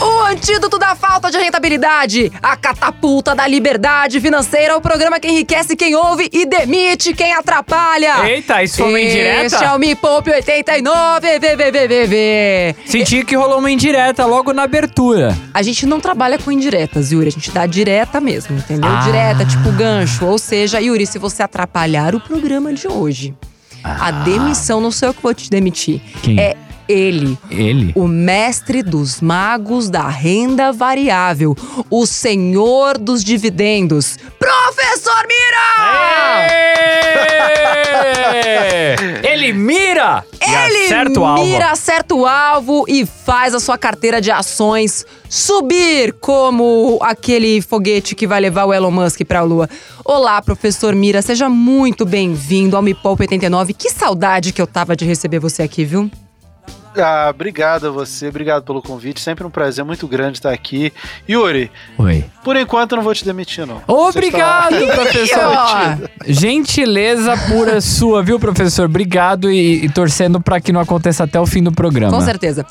O antídoto da falta de rentabilidade, a catapulta da liberdade financeira, o programa que enriquece quem ouve e demite quem atrapalha. Eita, isso foi uma indireta? Este é o Me Poupe 89, VVVVV. Senti que rolou uma indireta logo na abertura. A gente não trabalha com indiretas, Yuri, a gente dá direta mesmo, entendeu? Ah. Direta, tipo gancho. Ou seja, Yuri, se você atrapalhar o programa de hoje, a demissão, não sou eu que vou te demitir. Quem? É ele. Ele? O mestre dos magos da renda variável, o senhor dos dividendos, Professor Mira! Ele mira! Ele acerta o alvo. mira, acerta o alvo e faz a sua carteira de ações subir como aquele foguete que vai levar o Elon Musk para a Lua. Olá, professor Mira, seja muito bem-vindo ao Me Poupa 89. Que saudade que eu tava de receber você aqui, viu? Ah, obrigado a você, obrigado pelo convite. Sempre um prazer muito grande estar aqui. Yuri, Oi. por enquanto eu não vou te demitir, não. Obrigado, está- professor. Gentileza pura sua, viu, professor? Obrigado e, e torcendo pra que não aconteça até o fim do programa. Com certeza.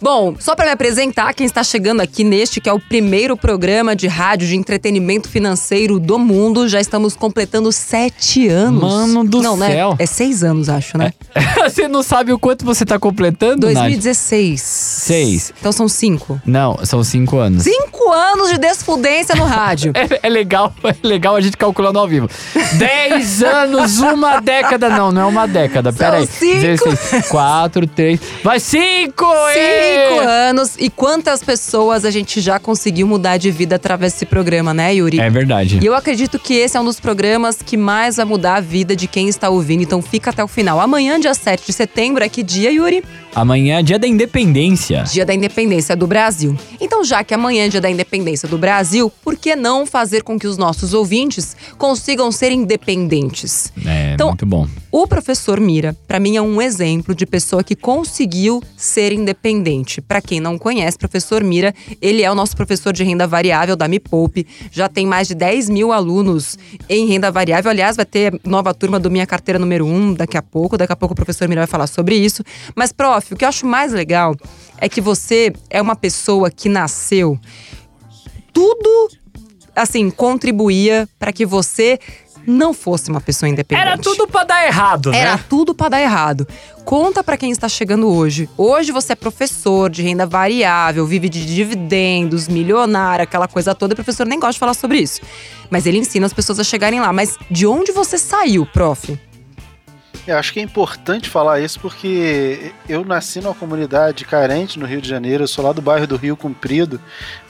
Bom, só para me apresentar, quem está chegando aqui neste, que é o primeiro programa de rádio de entretenimento financeiro do mundo, já estamos completando sete anos. Mano do Não, céu. né? É seis anos, acho, né? Você não sabe o quanto você tá completando? 2016. Seis. Então são cinco. Não, são cinco anos. Cinco anos de desfudência no rádio. É, é legal, é legal a gente calculando ao vivo. 10 anos, uma década. Não, não é uma década. São Pera aí. cinco. 16, 4, 3. Vai, 5! Cinco anos. E quantas pessoas a gente já conseguiu mudar de vida através desse programa, né, Yuri? É verdade. E eu acredito que esse é um dos programas que mais vai mudar a vida de quem está ouvindo. Então fica até o final. Amanhã, dia 7 de setembro, é que dia, Yuri? Amanhã é dia da independência. Dia da Independência do Brasil. Então, já que amanhã é dia da Independência do Brasil, por que não fazer com que os nossos ouvintes consigam ser independentes? É, Então, muito bom. O professor Mira, para mim, é um exemplo de pessoa que conseguiu ser independente. Para quem não conhece, professor Mira, ele é o nosso professor de renda variável da Me Poupe. Já tem mais de 10 mil alunos em renda variável. Aliás, vai ter nova turma do Minha Carteira número 1 daqui a pouco. Daqui a pouco o professor Mira vai falar sobre isso. Mas, prof, o que eu acho mais legal é que você é uma pessoa que nasceu tudo assim contribuía para que você não fosse uma pessoa independente. Era tudo pra dar errado, né? Era tudo pra dar errado. Conta pra quem está chegando hoje. Hoje você é professor de renda variável, vive de dividendos, milionário, aquela coisa toda. E o professor nem gosta de falar sobre isso. Mas ele ensina as pessoas a chegarem lá. Mas de onde você saiu, prof? Eu acho que é importante falar isso porque eu nasci numa comunidade carente no Rio de Janeiro, eu sou lá do bairro do Rio Comprido,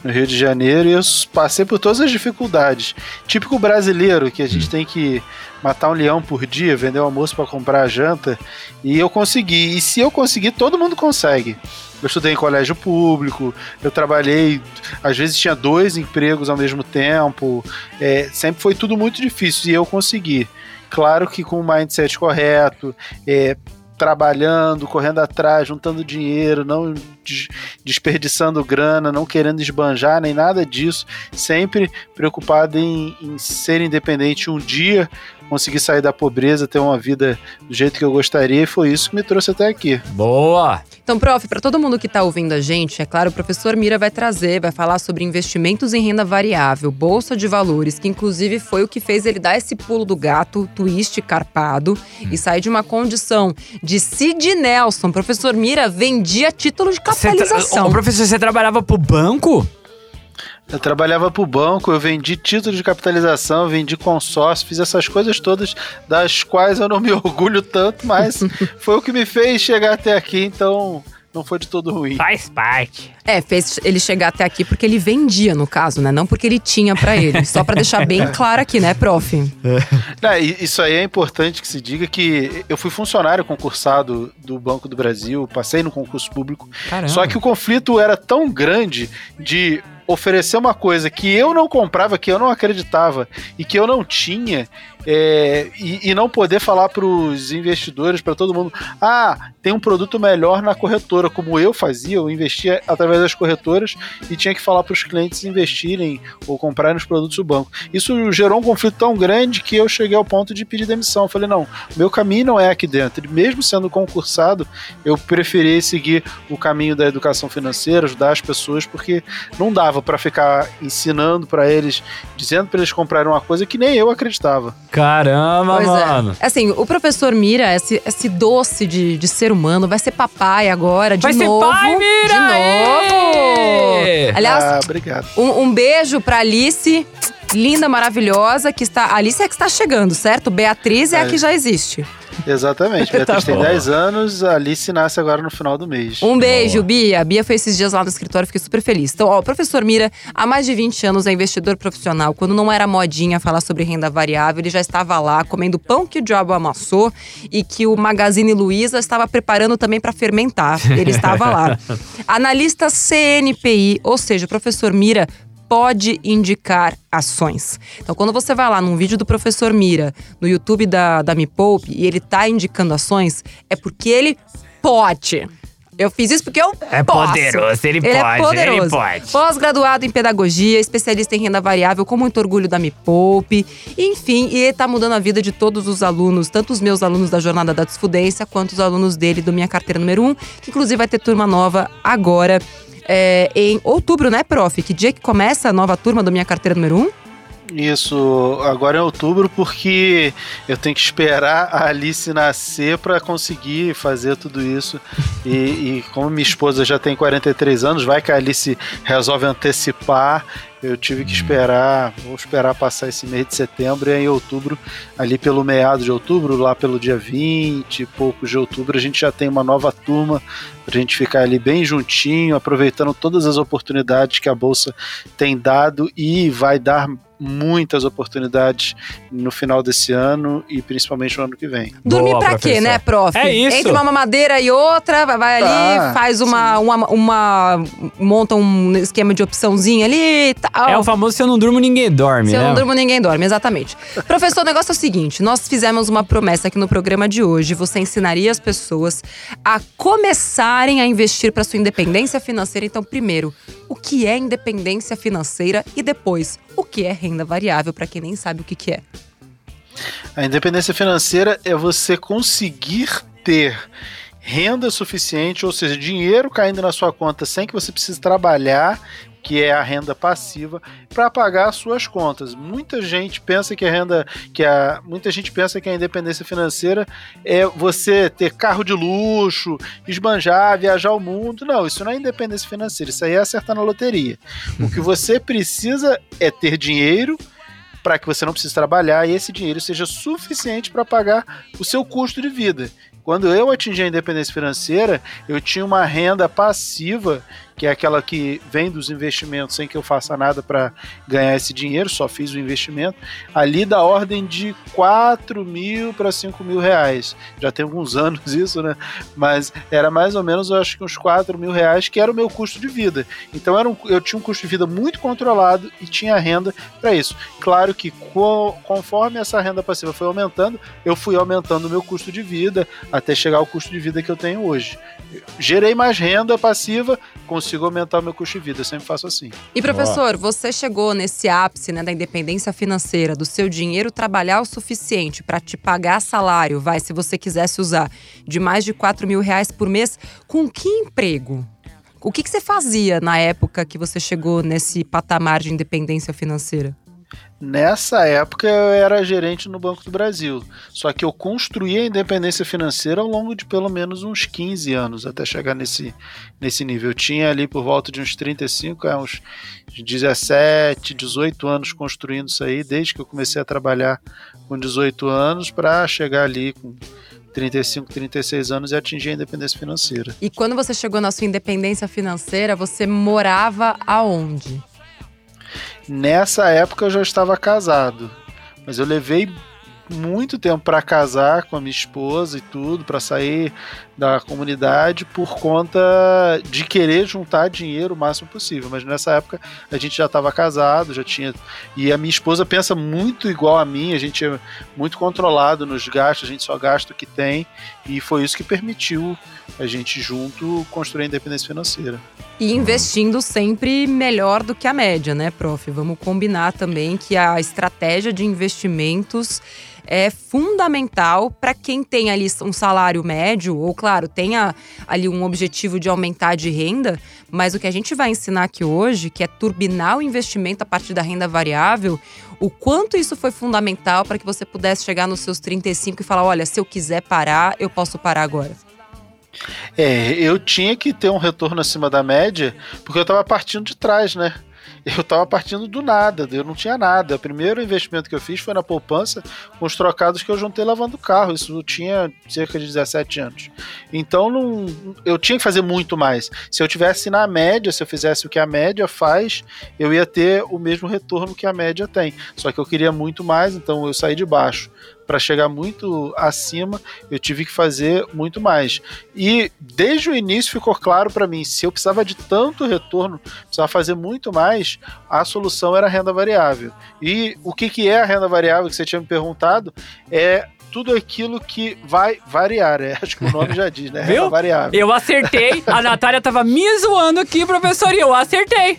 no Rio de Janeiro, e eu passei por todas as dificuldades. Típico brasileiro, que a gente tem que matar um leão por dia, vender o almoço para comprar a janta, e eu consegui. E se eu conseguir, todo mundo consegue. Eu estudei em colégio público, eu trabalhei, às vezes tinha dois empregos ao mesmo tempo, é, sempre foi tudo muito difícil e eu consegui. Claro que com o mindset correto, é, trabalhando, correndo atrás, juntando dinheiro, não des- desperdiçando grana, não querendo esbanjar nem nada disso, sempre preocupado em, em ser independente um dia, conseguir sair da pobreza, ter uma vida do jeito que eu gostaria, e foi isso que me trouxe até aqui. Boa! Então, prof, para todo mundo que está ouvindo a gente, é claro, o professor Mira vai trazer, vai falar sobre investimentos em renda variável, bolsa de valores, que inclusive foi o que fez ele dar esse pulo do gato, twist carpado, e sair de uma condição de Sid Nelson. Professor Mira vendia título de Você tra- capitalização. Ô, professor, você trabalhava pro banco? Eu trabalhava para o banco, eu vendi título de capitalização, vendi consórcio, fiz essas coisas todas das quais eu não me orgulho tanto, mas foi o que me fez chegar até aqui, então não foi de todo ruim. Faz parte. É, fez ele chegar até aqui porque ele vendia, no caso, né? Não porque ele tinha pra ele. Só pra deixar bem claro aqui, né, prof? E isso aí é importante que se diga que eu fui funcionário concursado do Banco do Brasil, passei no concurso público, Caramba. só que o conflito era tão grande de oferecer uma coisa que eu não comprava, que eu não acreditava e que eu não tinha, é, e, e, não poder falar para os investidores, para todo mundo, ah, tem um produto melhor na corretora, como eu fazia, eu investia através das corretoras e tinha que falar para os clientes investirem ou comprarem os produtos do banco. Isso gerou um conflito tão grande que eu cheguei ao ponto de pedir demissão. Eu falei, não, meu caminho não é aqui dentro. E mesmo sendo concursado, eu preferi seguir o caminho da educação financeira, ajudar as pessoas, porque não dava para ficar ensinando para eles, dizendo para eles comprarem uma coisa que nem eu acreditava. Caramba, pois é. mano. É. Assim, o professor Mira, esse, esse doce de, de ser humano, vai ser papai agora, de vai novo. Vai ser pai, Mira! De novo! Aliás, ah, obrigado. Um, um beijo pra Alice linda, maravilhosa, que está. A Alice é que está chegando, certo? Beatriz é, é. a que já existe. Exatamente. Beatriz tá tem 10 anos, a Alice nasce agora no final do mês. Um beijo, boa. Bia. A Bia foi esses dias lá no escritório, fiquei super feliz. Então, ó, o professor Mira, há mais de 20 anos, é investidor profissional. Quando não era modinha falar sobre renda variável, ele já estava lá comendo pão que o diabo amassou e que o Magazine Luiza estava preparando também para fermentar. Ele estava lá. Analista CNPI, ou seja, o professor Mira pode indicar ações. Então, quando você vai lá num vídeo do professor Mira, no YouTube da, da Me Poupe, e ele tá indicando ações, é porque ele pode. Eu fiz isso porque eu é posso. poderoso, ele, ele pode, é poderoso. ele pode. Pós-graduado em pedagogia, especialista em renda variável, com muito orgulho da Me Poupe. Enfim, e tá mudando a vida de todos os alunos, tanto os meus alunos da Jornada da Desfudência, quanto os alunos dele do Minha Carteira Número 1, que inclusive vai ter turma nova agora é, em outubro, né, prof? Que dia que começa a nova turma do Minha Carteira Número 1? Isso, agora é outubro, porque eu tenho que esperar a Alice nascer para conseguir fazer tudo isso. E, e, como minha esposa já tem 43 anos, vai que a Alice resolve antecipar. Eu tive que esperar, vou esperar passar esse mês de setembro e em outubro, ali pelo meado de outubro, lá pelo dia 20 e poucos de outubro, a gente já tem uma nova turma para a gente ficar ali bem juntinho, aproveitando todas as oportunidades que a Bolsa tem dado e vai dar muitas oportunidades no final desse ano e principalmente no ano que vem. Dormir Boa, pra professor. quê, né, prof? É isso. Entre uma mamadeira e outra, vai ali, ah, faz uma, uma, uma, monta um esquema de opçãozinha ali tal. É o famoso se eu não durmo, ninguém dorme, Se né? eu não durmo, ninguém dorme, exatamente. Professor, o negócio é o seguinte, nós fizemos uma promessa aqui no programa de hoje, você ensinaria as pessoas a começarem a investir para sua independência financeira. Então, primeiro, o que é independência financeira e depois, o que é renda variável, para quem nem sabe o que, que é. A independência financeira é você conseguir ter renda suficiente, ou seja, dinheiro caindo na sua conta sem que você precise trabalhar que é a renda passiva, para pagar as suas contas. Muita gente pensa que a renda, que a, muita gente pensa que a independência financeira é você ter carro de luxo, esbanjar, viajar o mundo. Não, isso não é independência financeira, isso aí é acertar na loteria. O que você precisa é ter dinheiro para que você não precise trabalhar e esse dinheiro seja suficiente para pagar o seu custo de vida. Quando eu atingi a independência financeira, eu tinha uma renda passiva que é aquela que vem dos investimentos sem que eu faça nada para ganhar esse dinheiro, só fiz o investimento, ali da ordem de 4 mil para 5 mil reais. Já tem alguns anos isso, né? Mas era mais ou menos, eu acho que uns 4 mil reais, que era o meu custo de vida. Então era um, eu tinha um custo de vida muito controlado e tinha renda para isso. Claro que co, conforme essa renda passiva foi aumentando, eu fui aumentando o meu custo de vida até chegar ao custo de vida que eu tenho hoje. Gerei mais renda passiva, com consigo aumentar o meu custo de vida. Eu sempre faço assim. E professor, você chegou nesse ápice né, da independência financeira, do seu dinheiro trabalhar o suficiente para te pagar salário, vai, se você quisesse usar, de mais de 4 mil reais por mês, com que emprego? O que, que você fazia na época que você chegou nesse patamar de independência financeira? Nessa época eu era gerente no Banco do Brasil. Só que eu construí a independência financeira ao longo de pelo menos uns 15 anos até chegar nesse, nesse nível. Eu tinha ali por volta de uns 35, é, uns 17, 18 anos construindo isso aí, desde que eu comecei a trabalhar com 18 anos para chegar ali com 35, 36 anos e atingir a independência financeira. E quando você chegou na sua independência financeira, você morava aonde? Nessa época eu já estava casado, mas eu levei muito tempo para casar com a minha esposa e tudo, para sair da comunidade por conta de querer juntar dinheiro o máximo possível. Mas nessa época a gente já estava casado, já tinha. E a minha esposa pensa muito igual a mim, a gente é muito controlado nos gastos, a gente só gasta o que tem, e foi isso que permitiu a gente junto construir a independência financeira. E investindo sempre melhor do que a média, né, prof? Vamos combinar também que a estratégia de investimentos é fundamental para quem tem ali um salário médio, ou claro, tenha ali um objetivo de aumentar de renda, mas o que a gente vai ensinar aqui hoje, que é turbinar o investimento a partir da renda variável, o quanto isso foi fundamental para que você pudesse chegar nos seus 35 e falar: olha, se eu quiser parar, eu posso parar agora. É, eu tinha que ter um retorno acima da média, porque eu estava partindo de trás, né? Eu estava partindo do nada, eu não tinha nada. O primeiro investimento que eu fiz foi na poupança com os trocados que eu juntei lavando carro. Isso tinha cerca de 17 anos. Então não, eu tinha que fazer muito mais. Se eu tivesse na média, se eu fizesse o que a média faz, eu ia ter o mesmo retorno que a média tem. Só que eu queria muito mais, então eu saí de baixo para chegar muito acima, eu tive que fazer muito mais. E desde o início ficou claro para mim, se eu precisava de tanto retorno, precisava fazer muito mais, a solução era a renda variável. E o que, que é a renda variável que você tinha me perguntado? É tudo aquilo que vai variar. É, acho que o nome já diz, né? Viu? Renda variável. Eu acertei. A Natália tava me zoando aqui, professor, e eu acertei.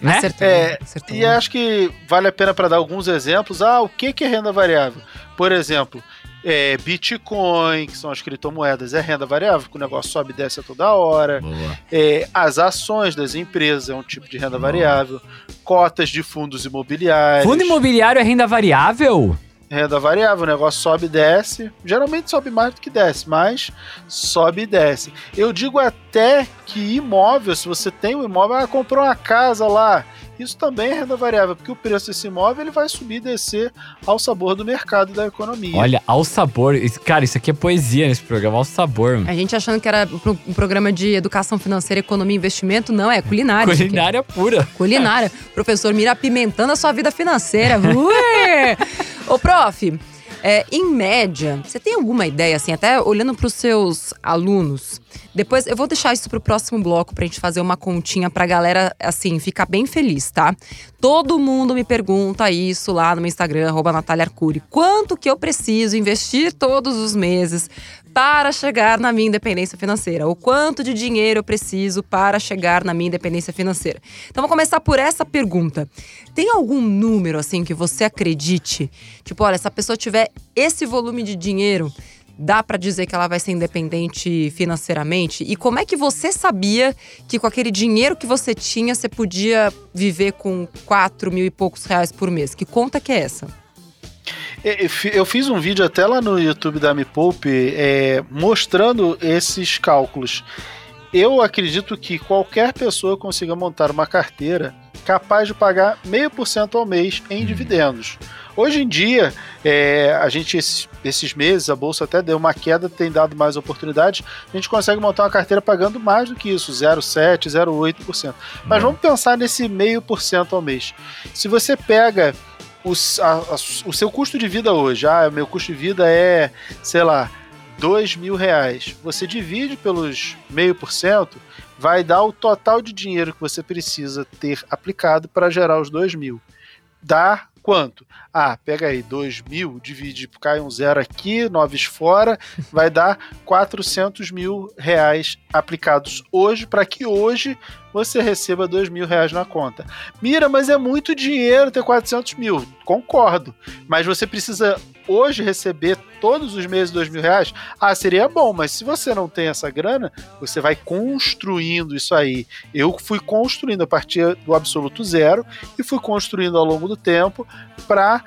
Né? Acertou, É, acertou. E acho que vale a pena para dar alguns exemplos. Ah, o que, que é renda variável? Por exemplo, é, Bitcoin, que são as criptomoedas, é renda variável, porque o negócio sobe e desce a toda hora. Boa. É, as ações das empresas é um tipo de renda variável. Cotas de fundos imobiliários. Fundo imobiliário é renda variável? Renda variável, o negócio sobe e desce. Geralmente sobe mais do que desce, mas sobe e desce. Eu digo até que imóvel, se você tem um imóvel, ah, comprou uma casa lá. Isso também é renda variável, porque o preço desse imóvel ele vai subir e descer ao sabor do mercado e da economia. Olha, ao sabor. Cara, isso aqui é poesia nesse programa, ao sabor. A gente achando que era um programa de educação financeira, economia e investimento, não, é culinária. Culinária pura. Culinária. Professor Mira apimentando a sua vida financeira. Ué! Ô, prof, é, em média, você tem alguma ideia, assim, até olhando para os seus alunos? Depois eu vou deixar isso pro próximo bloco pra gente fazer uma continha pra galera, assim, ficar bem feliz, tá? Todo mundo me pergunta isso lá no meu Instagram, arroba Natália Arcuri. Quanto que eu preciso investir todos os meses para chegar na minha independência financeira? O quanto de dinheiro eu preciso para chegar na minha independência financeira? Então vou começar por essa pergunta. Tem algum número assim que você acredite? Tipo, olha, se a pessoa tiver esse volume de dinheiro, dá para dizer que ela vai ser independente financeiramente? E como é que você sabia que com aquele dinheiro que você tinha, você podia viver com 4 mil e poucos reais por mês? Que conta que é essa? É, eu fiz um vídeo até lá no YouTube da Me Poupe é, mostrando esses cálculos. Eu acredito que qualquer pessoa consiga montar uma carteira capaz de pagar meio por cento ao mês em dividendos. Hoje em dia, é, a gente esses, esses meses, a bolsa até deu uma queda, tem dado mais oportunidades. A gente consegue montar uma carteira pagando mais do que isso, 0,7%, 0,8%. Mas vamos pensar nesse meio por cento ao mês. Se você pega o, a- a- o seu custo de vida hoje, ah, meu custo de vida é, sei lá, dois mil reais. Você divide pelos meio por cento, vai dar o total de dinheiro que você precisa ter aplicado para gerar os dois mil. Dá quanto? Ah, pega aí, dois mil, divide, cai um zero aqui, noves fora, vai dar 400 mil reais aplicados hoje, para que hoje você receba dois mil reais na conta. Mira, mas é muito dinheiro ter 400 mil. Concordo. Mas você precisa hoje receber todos os meses dois mil reais? Ah, seria bom, mas se você não tem essa grana, você vai construindo isso aí. Eu fui construindo a partir do absoluto zero e fui construindo ao longo do tempo para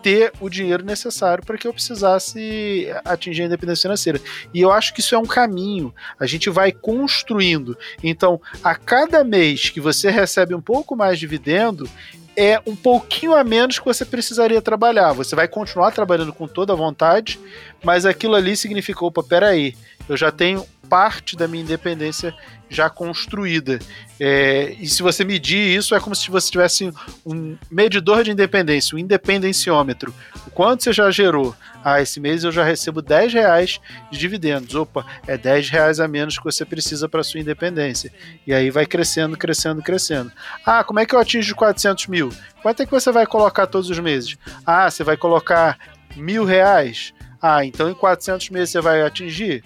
ter o dinheiro necessário para que eu precisasse atingir a independência financeira. E eu acho que isso é um caminho. A gente vai construindo. Então, a cada mês que você recebe um pouco mais de dividendo, é um pouquinho a menos que você precisaria trabalhar. Você vai continuar trabalhando com toda a vontade, mas aquilo ali significou, opa, peraí, eu já tenho parte da minha independência já construída. É, e se você medir isso, é como se você tivesse um medidor de independência, um independenciômetro. O quanto você já gerou? Ah, esse mês eu já recebo 10 reais de dividendos. Opa, é 10 reais a menos que você precisa para sua independência. E aí vai crescendo, crescendo, crescendo. Ah, como é que eu atingo 400 mil? Quanto é que você vai colocar todos os meses? Ah, você vai colocar mil reais? Ah, então em 400 meses você vai atingir?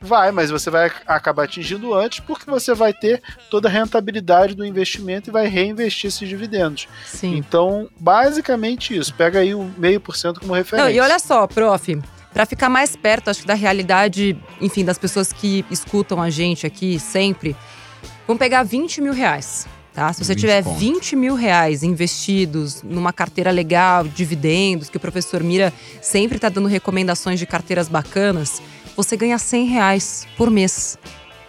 Vai, mas você vai acabar atingindo antes porque você vai ter toda a rentabilidade do investimento e vai reinvestir esses dividendos. Sim. Então, basicamente isso. Pega aí o meio por cento como referência. Não, e olha só, prof, para ficar mais perto, acho que da realidade, enfim, das pessoas que escutam a gente aqui sempre, vamos pegar 20 mil reais. Tá? Se você 20 tiver conto. 20 mil reais investidos numa carteira legal, dividendos, que o professor Mira sempre está dando recomendações de carteiras bacanas, você ganha 100 reais por mês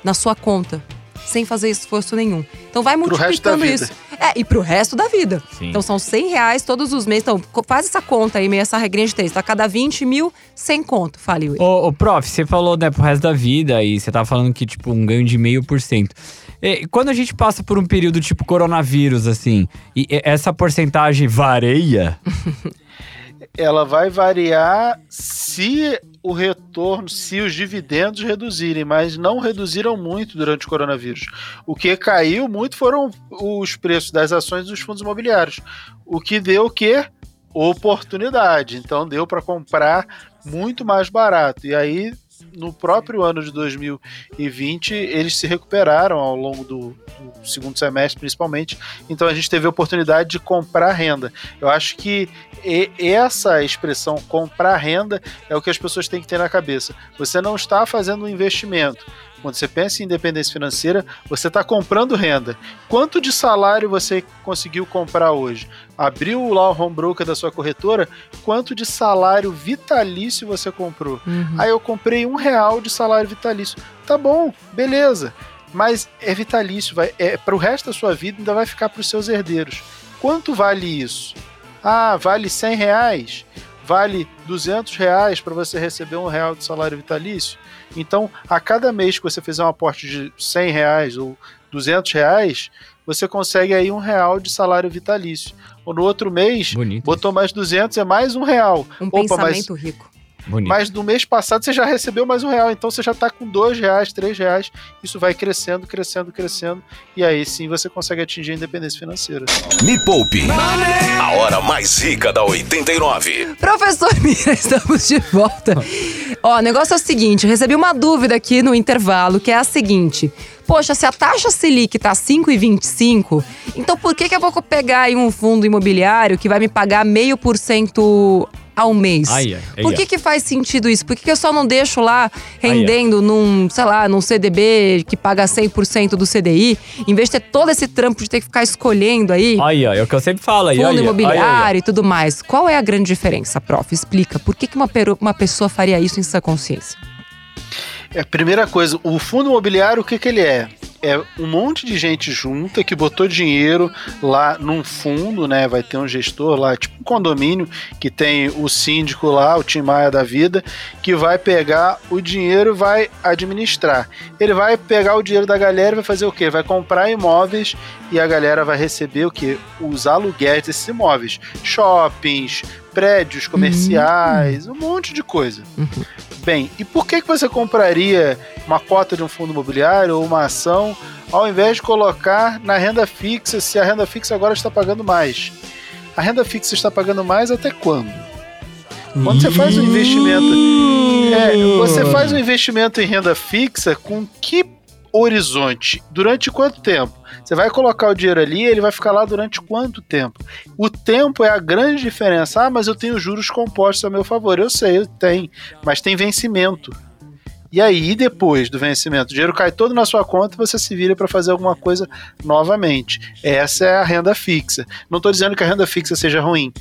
na sua conta, sem fazer esforço nenhum. Então vai Pro resto da multiplicando vida. isso. É, e pro resto da vida. Sim. Então são 100 reais todos os meses. Então faz essa conta aí, meio essa regrinha de três. Tá? Cada 20 mil, 100 conto, fale. Ô, ô, prof, você falou, né, pro resto da vida e você tava falando que, tipo, um ganho de meio por cento. E Quando a gente passa por um período tipo coronavírus, assim, e e essa porcentagem varia, Ela vai variar se o retorno, se os dividendos reduzirem, mas não reduziram muito durante o coronavírus. O que caiu muito foram os preços das ações dos fundos imobiliários. O que deu o quê? Oportunidade. Então deu para comprar muito mais barato. E aí, no próprio ano de 2020, eles se recuperaram ao longo do, do segundo semestre, principalmente. Então a gente teve a oportunidade de comprar renda. Eu acho que essa expressão comprar renda é o que as pessoas têm que ter na cabeça. Você não está fazendo um investimento. Quando você pensa em independência financeira, você está comprando renda. Quanto de salário você conseguiu comprar hoje? Abriu lá o home broker da sua corretora, quanto de salário vitalício você comprou? Uhum. Aí eu comprei um real de salário vitalício. Tá bom, beleza. Mas é vitalício, vai, é para o resto da sua vida ainda vai ficar para os seus herdeiros. Quanto vale isso? Ah, vale 100 reais? Vale 200 reais para você receber um real de salário vitalício? Então, a cada mês que você fizer um aporte de 100 reais ou 200 reais, você consegue aí um real de salário vitalício. Ou no outro mês, bonito. botou mais 200, é mais um real. Um Opa, mas pensamento rico. Bonito. mas no mês passado você já recebeu mais um real, então você já está com dois reais, três reais. Isso vai crescendo, crescendo, crescendo. E aí sim você consegue atingir a independência financeira. Me Poupe. A hora mais rica da 89. Professor Mira, estamos de volta. Ó, o negócio é o seguinte, eu recebi uma dúvida aqui no intervalo, que é a seguinte. Poxa, se a taxa Selic tá 5,25, então por que, que eu vou pegar aí um fundo imobiliário que vai me pagar meio por cento ao mês? Ai, ai, ai, por ai. que, que faz sentido isso? Por que, que eu só não deixo lá rendendo num, sei lá, num CDB que paga 100% do CDI, em vez de ter todo esse trampo de ter que ficar escolhendo aí Aí, ó, é o que eu sempre falo aí, fundo imobiliário e tudo mais. Qual é a grande diferença, prof? Explica. Por que, que uma, uma pessoa faria isso em sua consciência? É, primeira coisa, o fundo imobiliário, o que, que ele é? É um monte de gente junta que botou dinheiro lá num fundo, né? Vai ter um gestor lá, tipo um condomínio, que tem o síndico lá, o Tim Maia da vida, que vai pegar o dinheiro e vai administrar. Ele vai pegar o dinheiro da galera e vai fazer o quê? Vai comprar imóveis e a galera vai receber o quê? Os aluguéis desses imóveis. Shoppings, prédios comerciais, um monte de coisa. Bem, e por que, que você compraria uma cota de um fundo imobiliário ou uma ação ao invés de colocar na renda fixa se a renda fixa agora está pagando mais? A renda fixa está pagando mais até quando? Quando você faz um investimento. É, você faz um investimento em renda fixa com que horizonte? Durante quanto tempo? Você vai colocar o dinheiro ali, ele vai ficar lá durante quanto tempo? O tempo é a grande diferença. Ah, mas eu tenho juros compostos a meu favor. Eu sei, eu tenho, mas tem vencimento. E aí, depois do vencimento, o dinheiro cai todo na sua conta e você se vira para fazer alguma coisa novamente. Essa é a renda fixa. Não estou dizendo que a renda fixa seja ruim.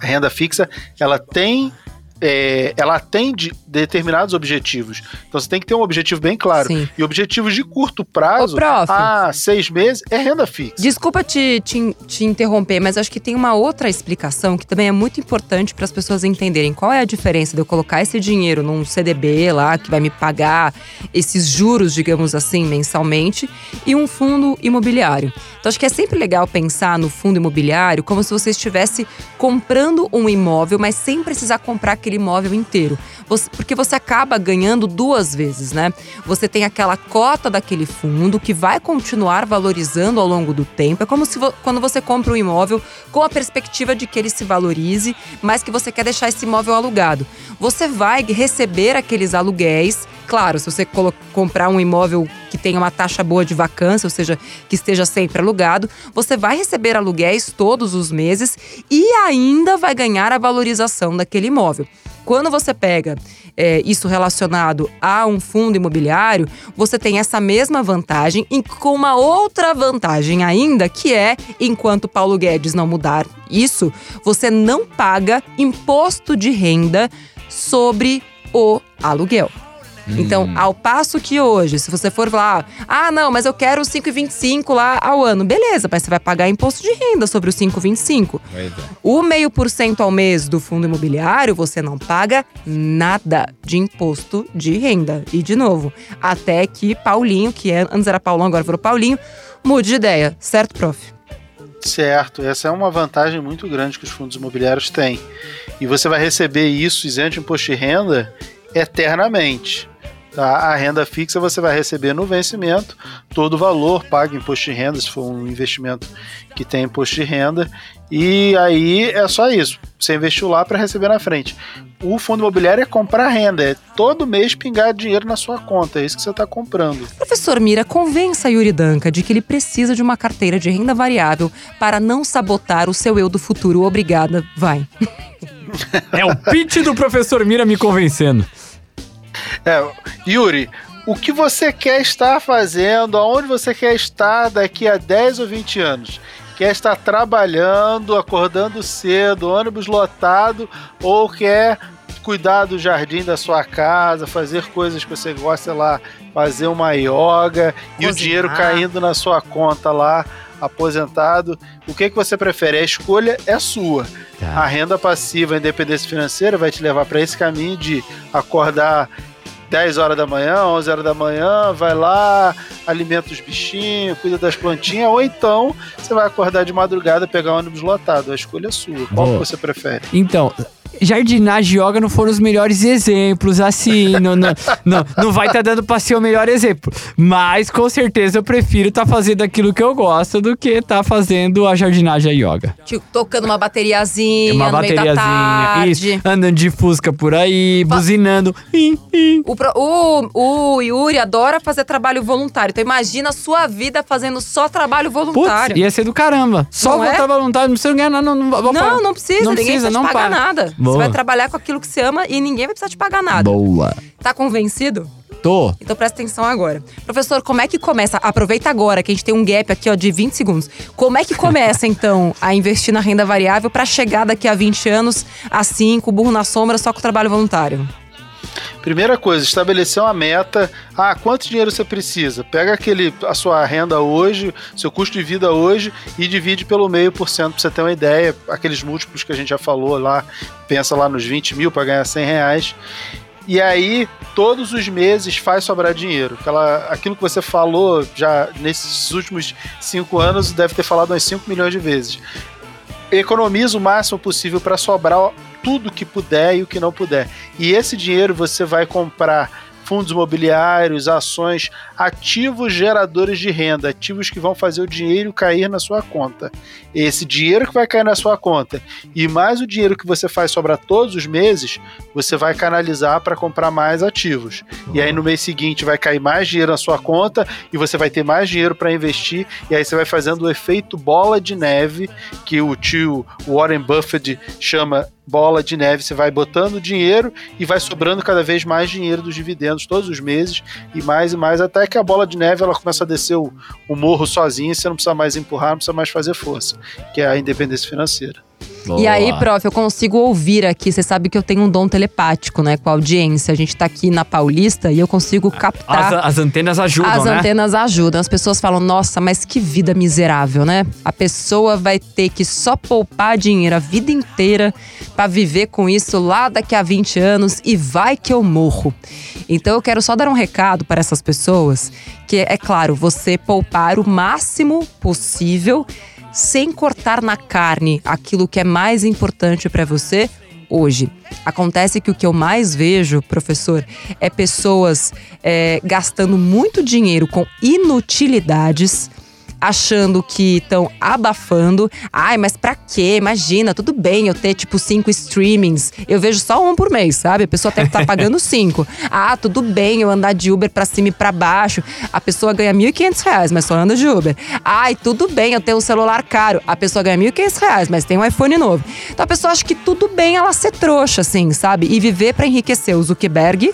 A renda fixa, ela tem é, ela atende determinados objetivos. Então você tem que ter um objetivo bem claro. Sim. E objetivos de curto prazo, Ô, prof. ah, seis meses, é renda fixa. Desculpa te, te, te interromper, mas acho que tem uma outra explicação que também é muito importante para as pessoas entenderem qual é a diferença de eu colocar esse dinheiro num CDB lá, que vai me pagar esses juros, digamos assim, mensalmente, e um fundo imobiliário. Então acho que é sempre legal pensar no fundo imobiliário como se você estivesse comprando um imóvel, mas sem precisar comprar aquele imóvel inteiro. Você- porque você acaba ganhando duas vezes, né? Você tem aquela cota daquele fundo que vai continuar valorizando ao longo do tempo. É como se vo- quando você compra um imóvel com a perspectiva de que ele se valorize, mas que você quer deixar esse imóvel alugado. Você vai receber aqueles aluguéis. Claro, se você comprar um imóvel que tenha uma taxa boa de vacância, ou seja, que esteja sempre alugado, você vai receber aluguéis todos os meses e ainda vai ganhar a valorização daquele imóvel. Quando você pega é, isso relacionado a um fundo imobiliário, você tem essa mesma vantagem e com uma outra vantagem ainda, que é, enquanto Paulo Guedes não mudar isso, você não paga imposto de renda sobre o aluguel. Então, ao passo que hoje, se você for lá, ah, não, mas eu quero 5,25 lá ao ano. Beleza, mas você vai pagar imposto de renda sobre os 5,25. O meio por cento ao mês do fundo imobiliário, você não paga nada de imposto de renda. E, de novo, até que Paulinho, que é, antes era Paulão, agora virou Paulinho, mude de ideia. Certo, prof? Certo, essa é uma vantagem muito grande que os fundos imobiliários têm. E você vai receber isso isento de imposto de renda eternamente. Tá? A renda fixa você vai receber no vencimento todo o valor, paga imposto de renda, se for um investimento que tem imposto de renda. E aí é só isso. Você investiu lá para receber na frente. O fundo imobiliário é comprar renda, é todo mês pingar dinheiro na sua conta. É isso que você está comprando. Professor Mira, convença Yuri Danca de que ele precisa de uma carteira de renda variável para não sabotar o seu eu do futuro. Obrigada. Vai. É o pitch do professor Mira me convencendo. É, Yuri, o que você quer estar fazendo, aonde você quer estar daqui a 10 ou 20 anos? Quer estar trabalhando, acordando cedo, ônibus lotado, ou quer cuidar do jardim da sua casa, fazer coisas que você gosta, sei lá, fazer uma yoga e o Cozinhar. dinheiro caindo na sua conta lá, aposentado. O que, que você prefere? A escolha é sua. Tá. A renda passiva, a independência financeira vai te levar para esse caminho de acordar 10 horas da manhã, 11 horas da manhã, vai lá, alimenta os bichinhos, cuida das plantinhas, ou então você vai acordar de madrugada, pegar um ônibus lotado. A escolha é sua. Qual Boa. que você prefere? Então, jardinagem e yoga não foram os melhores exemplos, assim. não, não, não, não vai estar dando pra ser o melhor exemplo. Mas com certeza eu prefiro estar fazendo aquilo que eu gosto do que estar fazendo a jardinagem e a yoga. Tipo, tocando uma bateriazinha Uma no meio da bateriazinha, tarde. isso, andando de fusca por aí, buzinando. Ih, ih. O, pro- o, o Yuri adora fazer trabalho voluntário. Então imagina a sua vida fazendo só trabalho Putz, voluntário. ia ser do caramba. Só Não é? voltar voluntário, não precisa ganhar nada. Não, não. Não, não precisa, Não ninguém precisa, não pagar paga. nada. Boa. Você vai trabalhar com aquilo que você ama e ninguém vai precisar te pagar nada. Boa. Tá convencido? Tô. Então presta atenção agora. Professor, como é que começa? Aproveita agora que a gente tem um gap aqui ó, de 20 segundos. Como é que começa, então, a investir na renda variável para chegar daqui a 20 anos, assim, com o burro na sombra, só com o trabalho voluntário? Primeira coisa, estabelecer uma meta. Ah, quanto dinheiro você precisa? Pega aquele, a sua renda hoje, seu custo de vida hoje e divide pelo meio por cento para você ter uma ideia. Aqueles múltiplos que a gente já falou lá, pensa lá nos 20 mil para ganhar 100 reais. E aí, todos os meses faz sobrar dinheiro. Aquela, aquilo que você falou já nesses últimos cinco anos, deve ter falado umas 5 milhões de vezes. Economiza o máximo possível para sobrar tudo que puder e o que não puder. E esse dinheiro você vai comprar fundos imobiliários, ações, ativos geradores de renda, ativos que vão fazer o dinheiro cair na sua conta. Esse dinheiro que vai cair na sua conta e mais o dinheiro que você faz sobrar todos os meses, você vai canalizar para comprar mais ativos. E aí no mês seguinte vai cair mais dinheiro na sua conta e você vai ter mais dinheiro para investir e aí você vai fazendo o efeito bola de neve que o tio Warren Buffett chama bola de neve, você vai botando dinheiro e vai sobrando cada vez mais dinheiro dos dividendos todos os meses e mais e mais até que a bola de neve ela começa a descer o, o morro sozinha, você não precisa mais empurrar, não precisa mais fazer força, que é a independência financeira. E aí, prof, eu consigo ouvir aqui. Você sabe que eu tenho um dom telepático, né? Com a audiência. A gente tá aqui na Paulista e eu consigo captar. As, as antenas ajudam, As né? antenas ajudam. As pessoas falam, nossa, mas que vida miserável, né? A pessoa vai ter que só poupar dinheiro a vida inteira pra viver com isso lá daqui a 20 anos e vai que eu morro. Então eu quero só dar um recado para essas pessoas, que é claro, você poupar o máximo possível sem cortar na carne aquilo que é mais importante para você hoje. Acontece que o que eu mais vejo, professor, é pessoas é, gastando muito dinheiro com inutilidades achando que estão abafando. Ai, mas pra quê? Imagina, tudo bem eu ter tipo cinco streamings. Eu vejo só um por mês, sabe? A pessoa até tá pagando cinco. Ah, tudo bem eu andar de Uber pra cima e pra baixo. A pessoa ganha 1.500 reais, mas só anda de Uber. Ai, tudo bem eu ter um celular caro. A pessoa ganha 1.500 reais, mas tem um iPhone novo. Então a pessoa acha que tudo bem ela ser trouxa, assim, sabe? E viver pra enriquecer o Zuckerberg.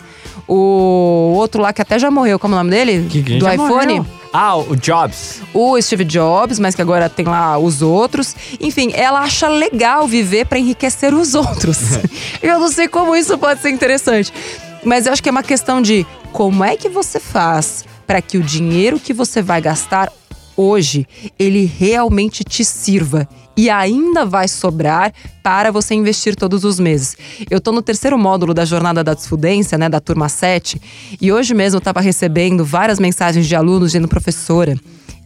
O outro lá que até já morreu, como é o nome dele? Que- quem Do iPhone? morreu? Ah, o Jobs. o Steve Jobs, mas que agora tem lá os outros. Enfim, ela acha legal viver para enriquecer os outros. eu não sei como isso pode ser interessante. Mas eu acho que é uma questão de como é que você faz para que o dinheiro que você vai gastar hoje ele realmente te sirva e ainda vai sobrar para você investir todos os meses. Eu tô no terceiro módulo da jornada da desfudência, né, da turma 7, e hoje mesmo eu estava recebendo várias mensagens de alunos dizendo professora,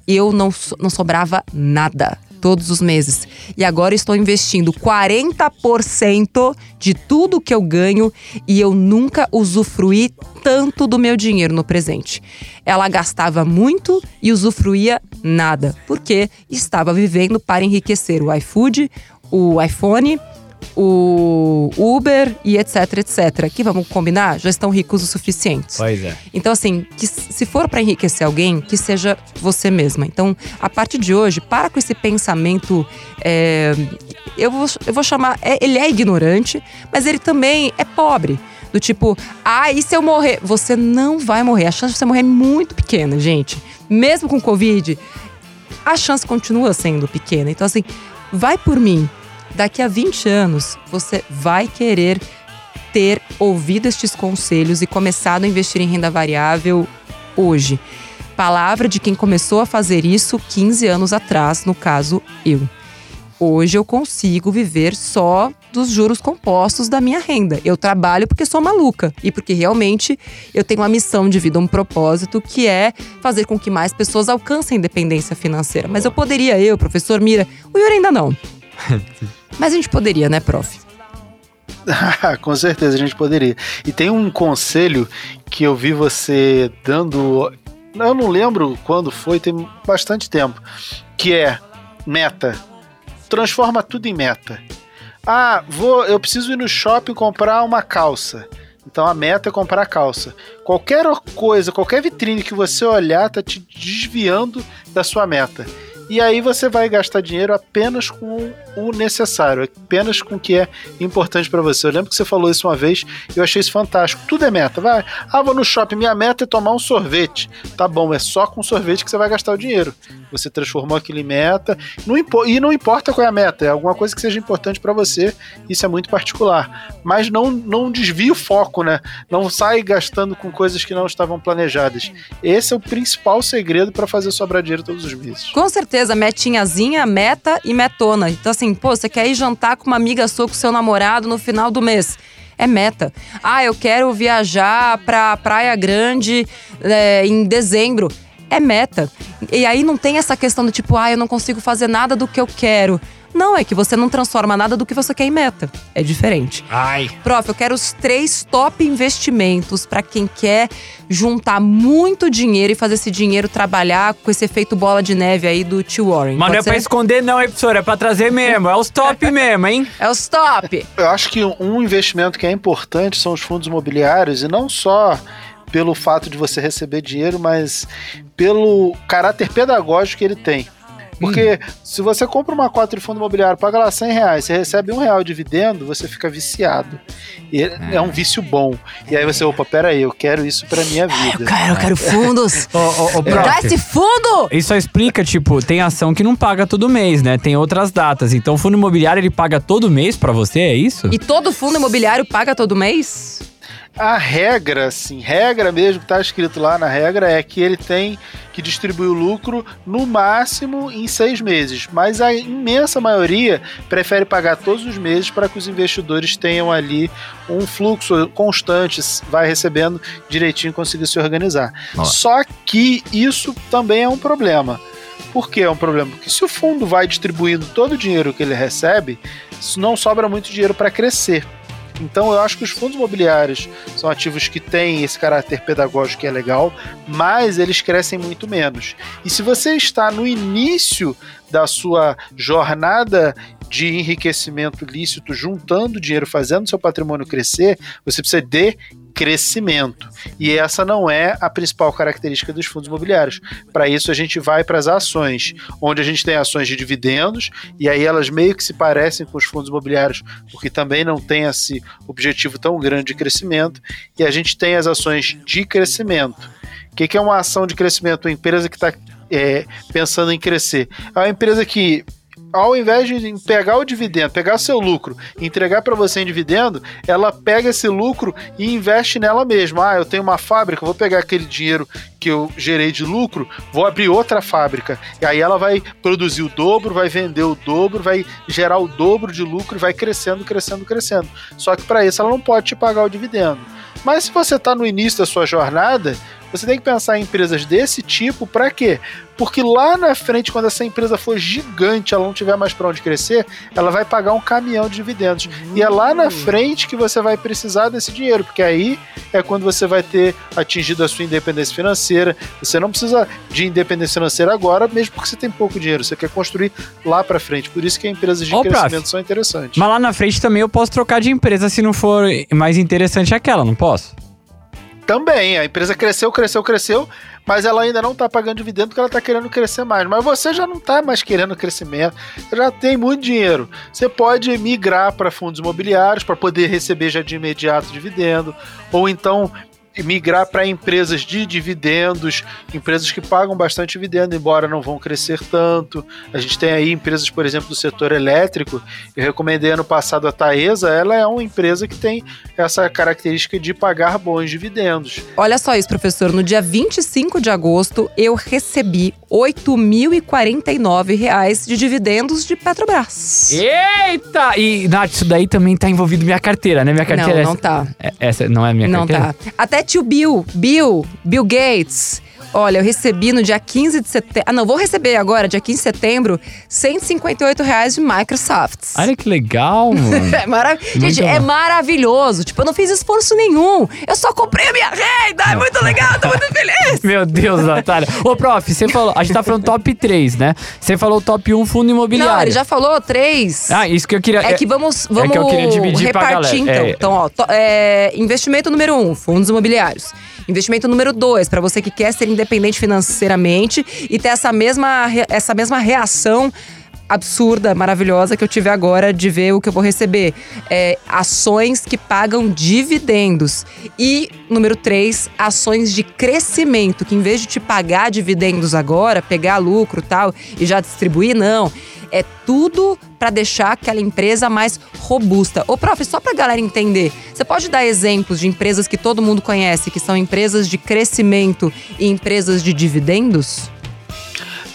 eu não, não sobrava nada todos os meses. E agora estou investindo 40% de tudo que eu ganho e eu nunca usufruí tanto do meu dinheiro no presente. Ela gastava muito e usufruía nada, porque estava vivendo para enriquecer o iFood, o iPhone, o Uber e etc, etc. Que vamos combinar, já estão ricos o suficiente. Pois é. Então, assim, que se for para enriquecer alguém, que seja você mesma. Então, a partir de hoje, para com esse pensamento. é, eu, vou, eu vou chamar. é, ele é ignorante, mas ele também é pobre. Do tipo, ah, e se eu morrer? Você não vai morrer. A chance de você morrer é muito pequena, gente. Mesmo com Covid, a chance continua sendo pequena. Então, assim, vai por mim. Daqui a 20 anos, você vai querer ter ouvido estes conselhos e começado a investir em renda variável hoje. Palavra de quem começou a fazer isso 15 anos atrás, no caso eu. Hoje eu consigo viver só dos juros compostos da minha renda. Eu trabalho porque sou maluca e porque realmente eu tenho uma missão de vida, um propósito que é fazer com que mais pessoas alcancem independência financeira. Mas eu poderia, eu, professor Mira, o Yuri ainda não. Mas a gente poderia, né, prof? Com certeza a gente poderia. E tem um conselho que eu vi você dando. Eu não lembro quando foi, tem bastante tempo. Que é meta. Transforma tudo em meta. Ah, vou, eu preciso ir no shopping comprar uma calça. Então a meta é comprar a calça. Qualquer coisa, qualquer vitrine que você olhar tá te desviando da sua meta. E aí você vai gastar dinheiro apenas com o necessário, apenas com o que é importante para você. Eu lembro que você falou isso uma vez e eu achei isso fantástico. Tudo é meta. Vai, ah, vou no shopping, minha meta é tomar um sorvete. Tá bom, é só com sorvete que você vai gastar o dinheiro. Você transformou aquilo em meta. Não e não importa qual é a meta, é alguma coisa que seja importante para você. Isso é muito particular. Mas não, não desvie o foco, né? Não sai gastando com coisas que não estavam planejadas. Esse é o principal segredo para fazer sobrar dinheiro todos os meses. Com certeza, metinhazinha, meta e metona. Então, assim, pô, você quer ir jantar com uma amiga sua, com seu namorado no final do mês. É meta. Ah, eu quero viajar pra Praia Grande é, em dezembro. É meta. E aí não tem essa questão do tipo, ah, eu não consigo fazer nada do que eu quero. Não, é que você não transforma nada do que você quer em meta. É diferente. Ai. Prof, eu quero os três top investimentos para quem quer juntar muito dinheiro e fazer esse dinheiro trabalhar com esse efeito bola de neve aí do tio Warren. Mas não é pra esconder, não, hein, professor? É pra trazer mesmo. É os top mesmo, hein? É os top! Eu acho que um investimento que é importante são os fundos imobiliários e não só pelo fato de você receber dinheiro, mas pelo caráter pedagógico que ele tem. Porque se você compra uma cota de fundo imobiliário, paga lá 100 reais, você recebe um real de dividendo, você fica viciado. E é um vício bom. E aí você, opa, pera aí, eu quero isso pra minha vida. Eu quero, eu quero fundos. Ô, ô, ô, Me dá esse fundo! Isso só explica, tipo, tem ação que não paga todo mês, né? Tem outras datas. Então o fundo imobiliário ele paga todo mês pra você, é isso? E todo fundo imobiliário paga todo mês? A regra, assim, regra mesmo que tá escrito lá na regra é que ele tem que distribuir o lucro no máximo em seis meses, mas a imensa maioria prefere pagar todos os meses para que os investidores tenham ali um fluxo constante, vai recebendo direitinho e conseguir se organizar. Só que isso também é um problema. Por que é um problema? Porque se o fundo vai distribuindo todo o dinheiro que ele recebe, isso não sobra muito dinheiro para crescer. Então eu acho que os fundos imobiliários são ativos que têm esse caráter pedagógico que é legal, mas eles crescem muito menos. E se você está no início da sua jornada de enriquecimento lícito, juntando dinheiro, fazendo seu patrimônio crescer, você precisa de crescimento. E essa não é a principal característica dos fundos imobiliários. Para isso, a gente vai para as ações, onde a gente tem ações de dividendos, e aí elas meio que se parecem com os fundos imobiliários, porque também não tem esse objetivo tão grande de crescimento, e a gente tem as ações de crescimento. O que, é uma ação de crescimento? Uma empresa que está pensando em crescer. É uma empresa que ao invés de pegar o dividendo, pegar seu lucro e entregar para você em dividendo, ela pega esse lucro e investe nela mesma. Ah, eu tenho uma fábrica, vou pegar aquele dinheiro que eu gerei de lucro, vou abrir outra fábrica. E aí ela vai produzir o dobro, vai vender o dobro, vai gerar o dobro de lucro e vai crescendo, crescendo, crescendo. Só que para isso ela não pode te pagar o dividendo. Mas se você está no início da sua jornada, você tem que pensar em empresas desse tipo para quê? Porque lá na frente, quando essa empresa for gigante, ela não tiver mais para onde crescer, ela vai pagar um caminhão de dividendos. E é lá na frente que você vai precisar desse dinheiro, porque aí é quando você vai ter atingido a sua independência financeira. Você não precisa de independência financeira agora, mesmo porque você tem pouco dinheiro. Você quer construir lá para frente. Por isso que empresas de Ô, crescimento prof. são interessantes. Mas lá na frente também eu posso trocar de empresa se não for mais interessante aquela, não posso? Também, a empresa cresceu, cresceu, cresceu, mas ela ainda não está pagando dividendo porque ela está querendo crescer mais. Mas você já não está mais querendo crescimento, já tem muito dinheiro. Você pode migrar para fundos imobiliários para poder receber já de imediato dividendo, ou então migrar para empresas de dividendos, empresas que pagam bastante dividendo, embora não vão crescer tanto. A gente tem aí empresas, por exemplo, do setor elétrico. Eu recomendei ano passado a Taesa, ela é uma empresa que tem essa característica de pagar bons dividendos. Olha só isso, professor. No dia 25 de agosto, eu recebi 8.049 reais de dividendos de Petrobras. Eita! E, Nath, isso daí também tá envolvido minha carteira, né? Minha carteira Não, é não tá. essa. É- Essa não é minha Não carteira? tá. Até tio Bill, Bill, Bill Gates. Olha, eu recebi no dia 15 de setembro. Ah, não, vou receber agora, dia 15 de setembro, 158 reais de Microsoft. Olha que legal, mano. É marav... Gente, bom. é maravilhoso. Tipo, eu não fiz esforço nenhum. Eu só comprei a minha renda. É muito legal, tô muito feliz. Meu Deus, Natália. Ô, prof, você falou. A gente tá falando top 3, né? Você falou top 1 fundo imobiliário. Não, ele já falou três. Ah, isso que eu queria. É que vamos, vamos que eu queria dividir pra repartir, galera. então. É. Então, ó, to- é, investimento número um, fundos imobiliários. Investimento número dois, para você que quer ser independente financeiramente e ter essa mesma, essa mesma reação absurda, maravilhosa que eu tive agora de ver o que eu vou receber. É, ações que pagam dividendos. E, número três, ações de crescimento, que em vez de te pagar dividendos agora, pegar lucro tal, e já distribuir, não. É tudo para deixar aquela empresa mais robusta. Ô, prof, só pra galera entender, você pode dar exemplos de empresas que todo mundo conhece, que são empresas de crescimento e empresas de dividendos?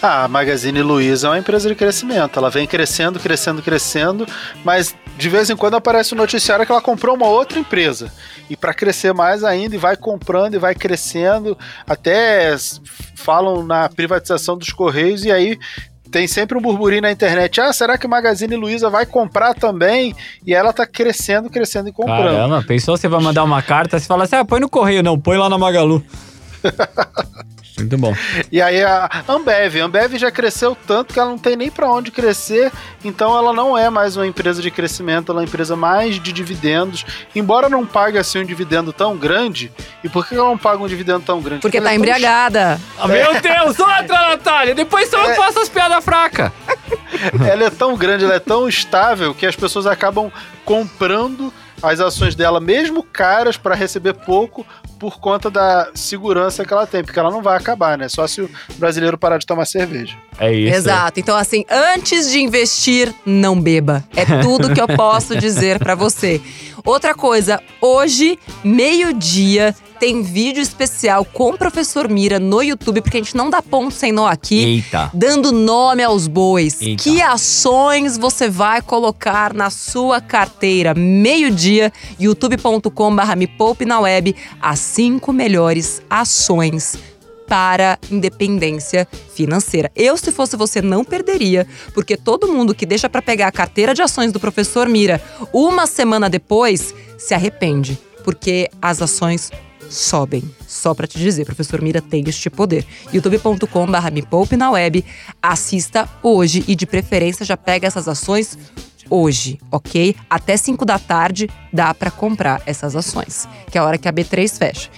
Ah, a Magazine Luiza é uma empresa de crescimento. Ela vem crescendo, crescendo, crescendo, mas de vez em quando aparece um noticiário que ela comprou uma outra empresa. E para crescer mais ainda, e vai comprando e vai crescendo, até falam na privatização dos Correios, e aí tem sempre um burburinho na internet. Ah, será que Magazine Luiza vai comprar também? E ela tá crescendo, crescendo e comprando. Caramba, pensou você vai mandar uma carta, você fala assim: ah, põe no correio, não, põe lá na Magalu. Muito bom. E aí a Ambev, a Ambev já cresceu tanto que ela não tem nem para onde crescer, então ela não é mais uma empresa de crescimento, ela é uma empresa mais de dividendos, embora não pague assim um dividendo tão grande. E por que ela não paga um dividendo tão grande? Porque ela tá é tão embriagada. Ah, Meu Deus, outra, Natália! Depois só eu faço as piadas fracas. ela é tão grande, ela é tão estável que as pessoas acabam comprando as ações dela, mesmo caras, para receber pouco por conta da segurança que ela tem, porque ela não vai acabar, né? Só se o brasileiro parar de tomar cerveja. É isso. Exato. Então, assim, antes de investir, não beba. É tudo que eu posso dizer pra você. Outra coisa, hoje, meio-dia, tem vídeo especial com o professor Mira no YouTube, porque a gente não dá ponto sem nó aqui. Eita. Dando nome aos bois. Eita. Que ações você vai colocar na sua carteira? Meio-dia, youtube.com/barra me poupe na web. As cinco melhores ações para independência financeira. Eu, se fosse você, não perderia, porque todo mundo que deixa para pegar a carteira de ações do professor Mira uma semana depois se arrepende, porque as ações sobem. Só para te dizer, professor Mira tem este poder. youtube.com/barra me poupe na web. Assista hoje e de preferência já pega essas ações hoje, ok? Até 5 da tarde dá para comprar essas ações, que é a hora que a B3 fecha.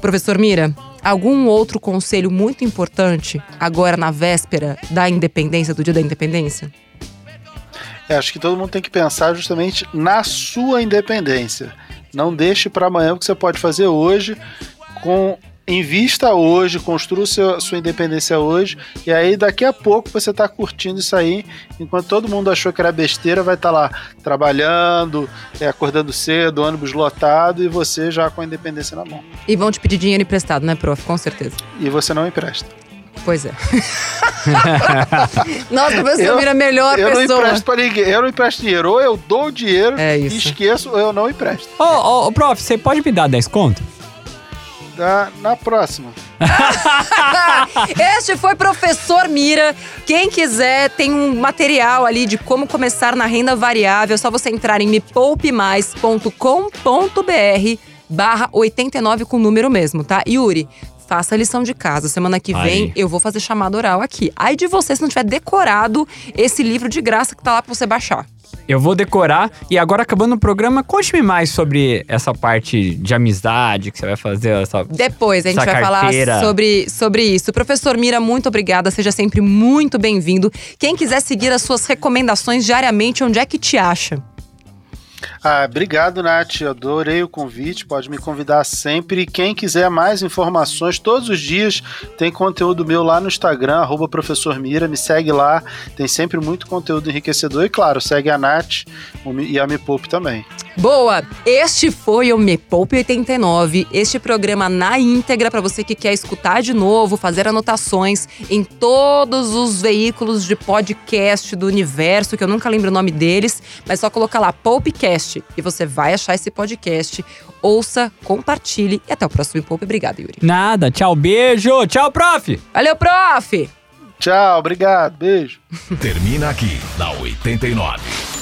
Professor Mira, algum outro conselho muito importante agora na véspera da independência, do dia da independência? É, acho que todo mundo tem que pensar justamente na sua independência. Não deixe para amanhã o que você pode fazer hoje com invista hoje, construa seu, sua independência hoje, e aí daqui a pouco você está curtindo isso aí, enquanto todo mundo achou que era besteira, vai estar tá lá trabalhando, é, acordando cedo, ônibus lotado, e você já com a independência na mão. E vão te pedir dinheiro emprestado, né, prof? Com certeza. E você não empresta. Pois é. Nossa, professor Eu- Mira, melhor eu não pessoa. empresto pra ninguém, eu não empresto dinheiro, ou eu dou o dinheiro É e esqueço, ou eu não empresto. Ô, ô, ô, prof, você pode me dar 10 conto? Da, na próxima. Este foi Professor Mira. Quem quiser, tem um material ali de como começar na renda variável. É só você entrar em mepoupemais.com.br barra 89 com número mesmo, tá? Yuri, faça a lição de casa. Semana que vem Aí. eu vou fazer chamada oral aqui. Aí de você, se não tiver decorado esse livro de graça que tá lá pra você baixar. Eu vou decorar. E agora, acabando o programa, conte-me mais sobre essa parte de amizade que você vai fazer. Essa... Depois a gente vai carteira. falar sobre, sobre isso. Professor Mira, muito obrigada. Seja sempre muito bem-vindo. Quem quiser seguir as suas recomendações diariamente, onde é que te acha? Ah, obrigado, Nath. Adorei o convite. Pode me convidar sempre. Quem quiser mais informações, todos os dias tem conteúdo meu lá no Instagram, arroba professor Mira. Me segue lá. Tem sempre muito conteúdo enriquecedor. E claro, segue a Nath e a Me Poupe também. Boa! Este foi o Me Poupe 89. Este programa na íntegra para você que quer escutar de novo, fazer anotações em todos os veículos de podcast do universo, que eu nunca lembro o nome deles, mas só colocar lá Poupecast e você vai achar esse podcast. Ouça, compartilhe e até o próximo Me Poupe. Obrigada, Yuri. Nada, tchau, beijo. Tchau, prof. Valeu, prof! Tchau, obrigado. Beijo. Termina aqui na 89.